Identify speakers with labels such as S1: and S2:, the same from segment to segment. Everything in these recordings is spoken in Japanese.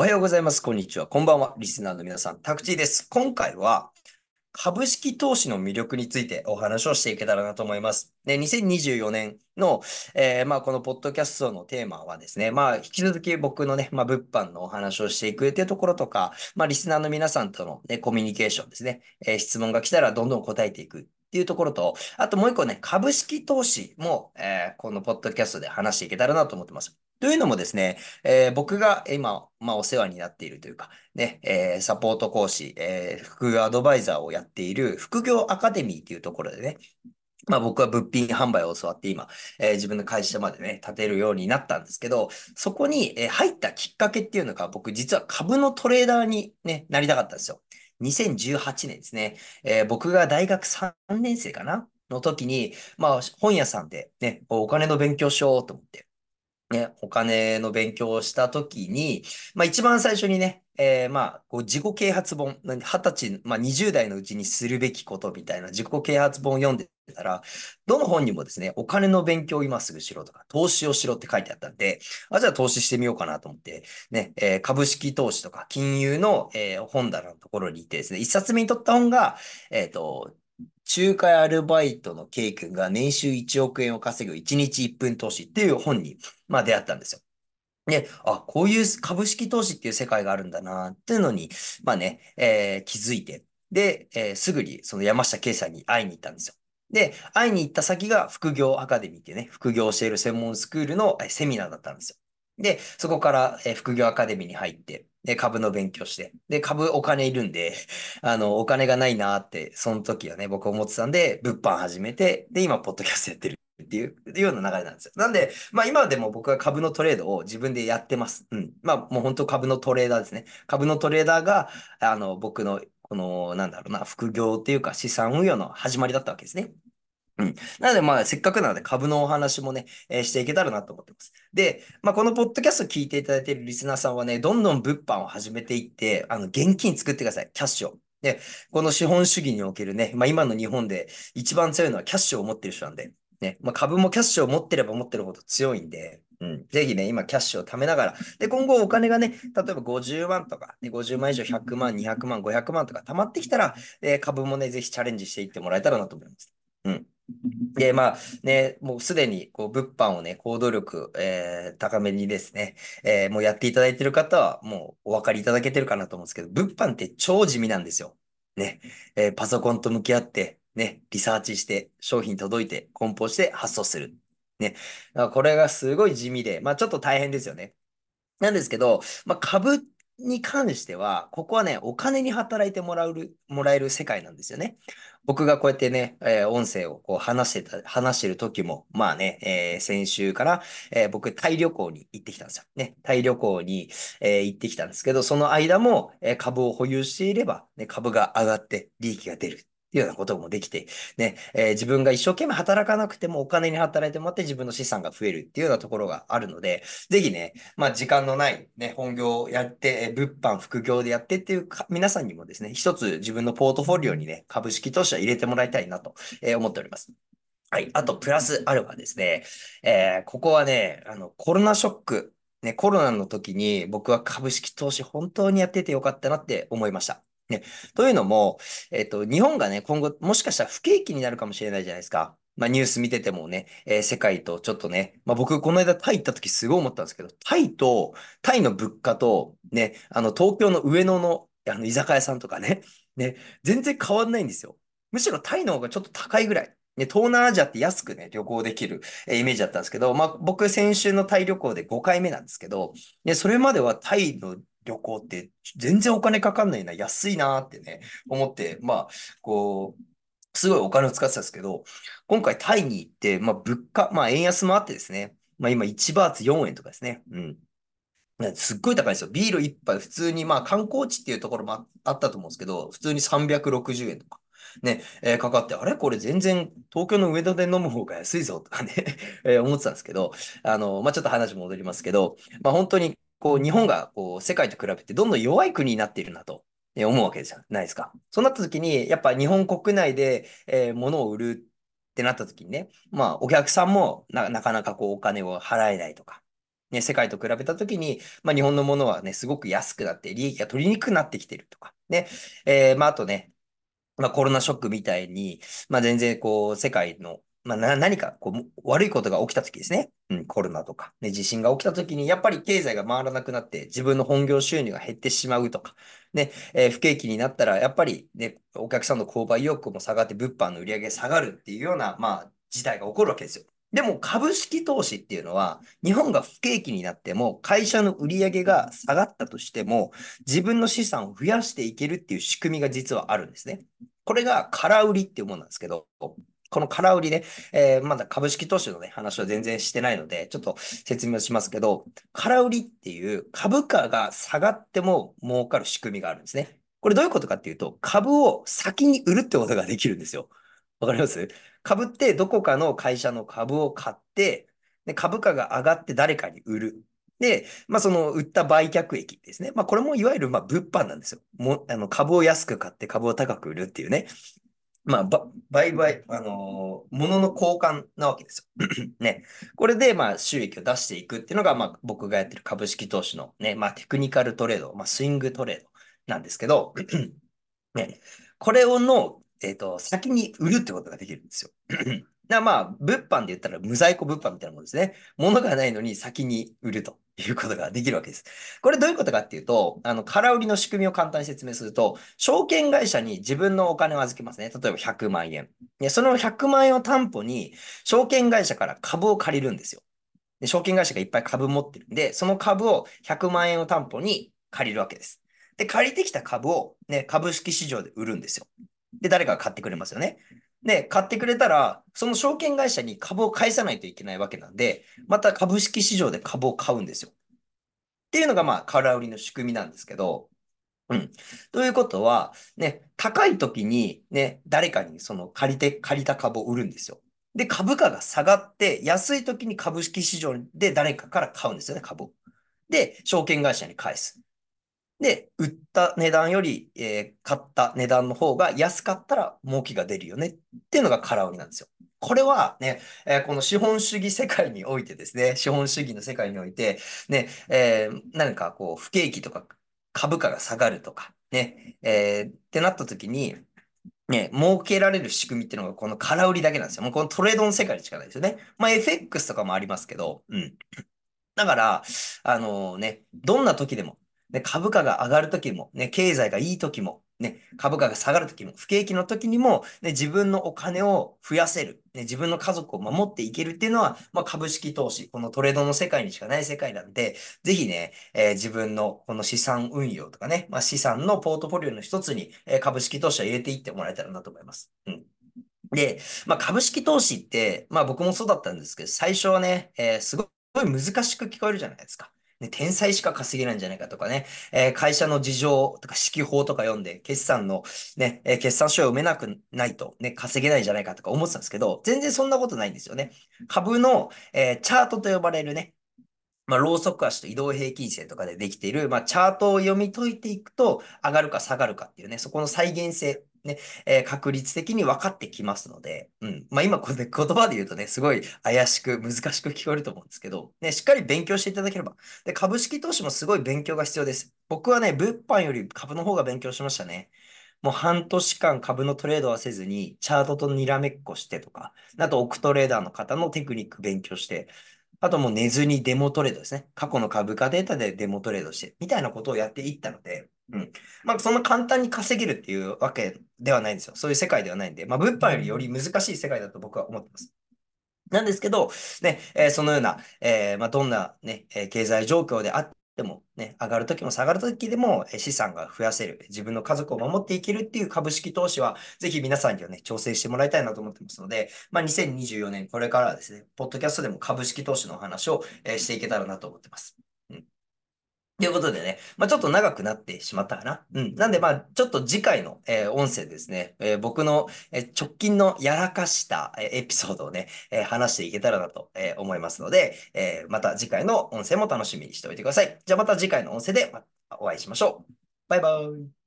S1: おはようございます。こんにちは。こんばんは。リスナーの皆さん、タクチーです。今回は、株式投資の魅力についてお話をしていけたらなと思います。で、2024年の、えー、まあ、このポッドキャストのテーマはですね、まあ、引き続き僕のね、まあ、物販のお話をしていくっていうところとか、まあ、リスナーの皆さんとのね、コミュニケーションですね、えー、質問が来たらどんどん答えていくっていうところと、あともう一個ね、株式投資も、えー、このポッドキャストで話していけたらなと思ってます。というのもですね、えー、僕が今、まあ、お世話になっているというか、ね、えー、サポート講師、えー、副業アドバイザーをやっている副業アカデミーというところでね、まあ僕は物品販売を教わって今、えー、自分の会社までね、立てるようになったんですけど、そこに、入ったきっかけっていうのが僕実は株のトレーダーに、ね、なりたかったんですよ。2018年ですね、えー、僕が大学3年生かなの時に、まあ本屋さんでね、お金の勉強しようと思って、ね、お金の勉強をしたときに、まあ一番最初にね、えー、まあ、こう自己啓発本、二十歳、まあ20代のうちにするべきことみたいな自己啓発本を読んでたら、どの本にもですね、お金の勉強を今すぐしろとか、投資をしろって書いてあったんで、あ、じゃあ投資してみようかなと思って、ね、えー、株式投資とか金融の、えー、本棚のところに行ってですね、一冊目に取った本が、えっ、と、中華アルバイトの K 君が年収1億円を稼ぐ1日1分投資っていう本に、まあ、出会ったんですよ。で、あ、こういう株式投資っていう世界があるんだなっていうのに、まあね、えー、気づいて、で、えー、すぐにその山下圭さんに会いに行ったんですよ。で、会いに行った先が副業アカデミーっていうね、副業を教える専門スクールのセミナーだったんですよ。で、そこから、副業アカデミーに入って、で、株の勉強して、で、株お金いるんで、あの、お金がないなって、その時はね、僕思ってたんで、物販始めて、で、今、ポッドキャストやってるっていう、いうような流れなんですよ。なんで、まあ今でも僕は株のトレードを自分でやってます。うん。まあもう本当株のトレーダーですね。株のトレーダーが、あの、僕の、この、なんだろうな、副業っていうか資産運用の始まりだったわけですね。うん。なので、まあ、せっかくなので株のお話もね、えー、していけたらなと思ってます。で、まあ、このポッドキャスト聞いていただいているリスナーさんはね、どんどん物販を始めていって、あの、現金作ってください。キャッシュを。で、この資本主義におけるね、まあ、今の日本で一番強いのはキャッシュを持ってる人なんで、ね、まあ、株もキャッシュを持ってれば持ってるほど強いんで、うん、ぜひね、今キャッシュを貯めながら、で、今後お金がね、例えば50万とか、ね、50万以上100万、200万、500万とか貯まってきたら、えー、株もね、ぜひチャレンジしていってもらえたらなと思います。うん。で、まあね、もうすでにこう物販をね、行動力、えー、高めにですね、えー、もうやっていただいてる方はもうお分かりいただけてるかなと思うんですけど、物販って超地味なんですよ。ね、えー、パソコンと向き合って、ね、リサーチして、商品届いて、梱包して発送する。ね。これがすごい地味で、まあちょっと大変ですよね。なんですけど、まあ株に関しては、ここはね、お金に働いてもらう、もらえる世界なんですよね。僕がこうやってね、えー、音声をこう話してた、話してる時も、まあね、えー、先週から、えー、僕、タイ旅行に行ってきたんですよ。ね、タイ旅行に、え行ってきたんですけど、その間も、え株を保有していれば、ね、株が上がって利益が出る。っていうようなこともできて、ね、えー、自分が一生懸命働かなくてもお金に働いてもらって自分の資産が増えるっていうようなところがあるので、ぜひね、まあ時間のないね、本業をやってえ、物販、副業でやってっていう皆さんにもですね、一つ自分のポートフォリオにね、株式投資は入れてもらいたいなと、えー、思っております。はい。あと、プラスアルファですね。え、ここはね、あの、コロナショック、ね、コロナの時に僕は株式投資本当にやっててよかったなって思いました。ね。というのも、えっと、日本がね、今後、もしかしたら不景気になるかもしれないじゃないですか。まあ、ニュース見ててもね、えー、世界とちょっとね、まあ、僕、この間タイ行った時すごい思ったんですけど、タイと、タイの物価と、ね、あの、東京の上野の、あの、居酒屋さんとかね、ね、全然変わんないんですよ。むしろタイの方がちょっと高いぐらい。ね、東南アジアって安くね、旅行できる、えイメージだったんですけど、まあ、僕、先週のタイ旅行で5回目なんですけど、ね、それまではタイの旅行って全然お金かかんないな、安いなってね、思って、まあ、こう、すごいお金を使ってたんですけど、今回タイに行って、まあ物価、まあ円安もあってですね、まあ今1バーツ4円とかですね。うん。すっごい高いですよ。ビール一杯、普通に、まあ観光地っていうところもあったと思うんですけど、普通に360円とか。ね、えーかかって、あれ？これ全然東京の上野で飲む方が安いぞとかね え思ってたんですけど、あの、まあちょっと話戻りますけど、まあ本当に、こう、日本が、こう、世界と比べてどんどん弱い国になっているなと。え思うわけじゃないですか。そうなった時に、やっぱ日本国内で、えー物を売るってなった時にね、まあ、お客さんもな、なかなかこう、お金を払えないとか、ね、世界と比べた時に、まあ、日本のものはね、すごく安くなって、利益が取りにくくなってきてるとか、ね、えーまあ、あとね、まあ、コロナショックみたいに、まあ、全然こう、世界の、まあ、な何かこう悪いことが起きた時ですね。うん、コロナとか、ね、地震が起きた時に、やっぱり経済が回らなくなって、自分の本業収入が減ってしまうとか、ね、えー不景気になったら、やっぱりね、お客さんの購買意欲も下がって、物販の売り上げ下がるっていうような、まあ、事態が起こるわけですよ。でも株式投資っていうのは、日本が不景気になっても、会社の売り上げが下がったとしても、自分の資産を増やしていけるっていう仕組みが実はあるんですね。これが空売りっていうものなんですけど、この空売りね、えーまだ株式投資のね、話は全然してないので、ちょっと説明をしますけど、空売りっていう株価が下がっても儲かる仕組みがあるんですね。これどういうことかっていうと、株を先に売るってことができるんですよ。わかります？株ってどこかの会社の株を買って、で株価が上がって誰かに売る。で、まあ、その売った売却益ですね。まあ、これもいわゆるま物販なんですよ。もあの株を安く買って株を高く売るっていうね。まあ、売買、あのー物の交換なわけですよ。ね。これで、まあ、収益を出していくっていうのが、まあ、僕がやってる株式投資のね、まあ、テクニカルトレード、まあ、スイングトレードなんですけど、ね、これをの、えっと、先に売るってことができるんですよ。だまあ、物販で言ったら無在庫物販みたいなものですね。物がないのに先に売るということができるわけです。これどういうことかっていうと、あの、空売りの仕組みを簡単に説明すると、証券会社に自分のお金を預けますね。例えば100万円。でその100万円を担保に、証券会社から株を借りるんですよ。で、証券会社がいっぱい株持ってるんで、その株を100万円を担保に借りるわけです。で、借りてきた株をね、株式市場で売るんですよ。で、誰かが買ってくれますよね。で、買ってくれたら、その証券会社に株を返さないといけないわけなんで、また株式市場で株を買うんですよ。っていうのが、まあ、空売りの仕組みなんですけど、うん。ということは、ね、高い時に、ね、誰かにその借りて、借りた株を売るんですよ。で、株価が下がって、安い時に株式市場で誰かから買うんですよね、株を。で、証券会社に返す。で、売った値段より、えー買った値段の方が安かったら儲けが出るよねっていうのが空売りなんですよ。これはね、えーこの資本主義世界においてですね、資本主義の世界において、ね、えー何かこう、不景気とか株価が下がるとか、ね、えーってなった時に、ね、儲けられる仕組みっていうのがこの空売りだけなんですよ。もうこのトレードの世界にしかないですよね。まあ FX とかもありますけど、うん。だから、あのね、どんな時でも、ね、株価が上がる時も、ね、経済がいい時も、ね、株価が下がる時も、不景気の時にも、ね、自分のお金を増やせる、ね、自分の家族を守っていけるっていうのは、まあ、株式投資、このトレードの世界にしかない世界なんで、ぜひね、えー自分のこの資産運用とかね、まあ、資産のポートフォリオの一つに、えー株式投資を入れていってもらえたらなと思います。うん。で、まあ、株式投資って、まあ僕もそうだったんですけど、最初はね、えーすごい難しく聞こえるじゃないですか。ね、天才しか稼げないんじゃないかとかね、えー会社の事情とか指揮法とか読んで、決算のね、えー決算書を読めなくないとね、稼げないんじゃないかとか思ってたんですけど、全然そんなことないんですよね。株の、えーチャートと呼ばれるね、まあ、ローソク足と移動平均線とかでできている、まあ、チャートを読み解いていくと、上がるか下がるかっていうね、そこの再現性、ね、えー確率的に分かってきますので、うん。まあ、今これ 言葉で言うとね、すごい怪しく、難しく聞こえると思うんですけど、ね、しっかり勉強していただければ。で、株式投資もすごい勉強が必要です。僕はね、物販より株の方が勉強しましたね。もう半年間株のトレードはせずに、チャートとにらめっこしてとか、あと、オクトレーダーの方のテクニック勉強して、あともう寝ずにデモトレードですね。過去の株価データでデモトレードして、みたいなことをやっていったので、うん。まあ、そんな簡単に稼げるっていうわけではないんですよ。そういう世界ではないんで、まあ、物販よりより難しい世界だと僕は思ってます。なんですけど、ね、えーそのような、えーまあ、どんなね、えー経済状況であっても、ね、上がるときも下がるときでも、え資産が増やせる、自分の家族を守っていけるっていう株式投資は、ぜひ皆さんにはね、挑戦してもらいたいなと思ってますので、まあ、2024年、これからはですね、ポッドキャストでも株式投資のお話を、えしていけたらなと思ってます。ということでね、まあ、ちょっと長くなってしまったかな。うん。なんで、まあ、ちょっと次回の、えー音声ですね、えー僕の、えー直近のやらかした、えエピソードをね、えー話していけたらなと、えー思いますので、えーまた次回の音声も楽しみにしておいてください。じゃあまた次回の音声でまたお会いしましょう。バイバイ。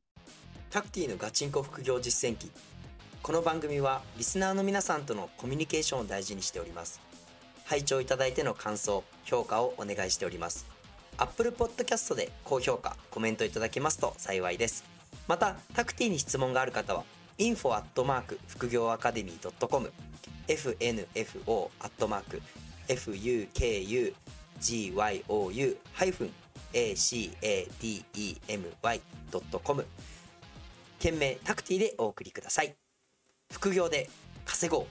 S1: タクティのガチンコ副業実践記。この番組はリスナーの皆さんとのコミュニケーションを大事にしております。拝聴いただいての感想、評価をお願いしております。Apple Podcast で高評価、コメントいただけますと幸いです。また、タクティに質問がある方は、info アットマーク副業アカデミー .com、fnfo アットマーク fukugyou ハイフン academy.com 件名タクティでお送りください。副業で稼ごう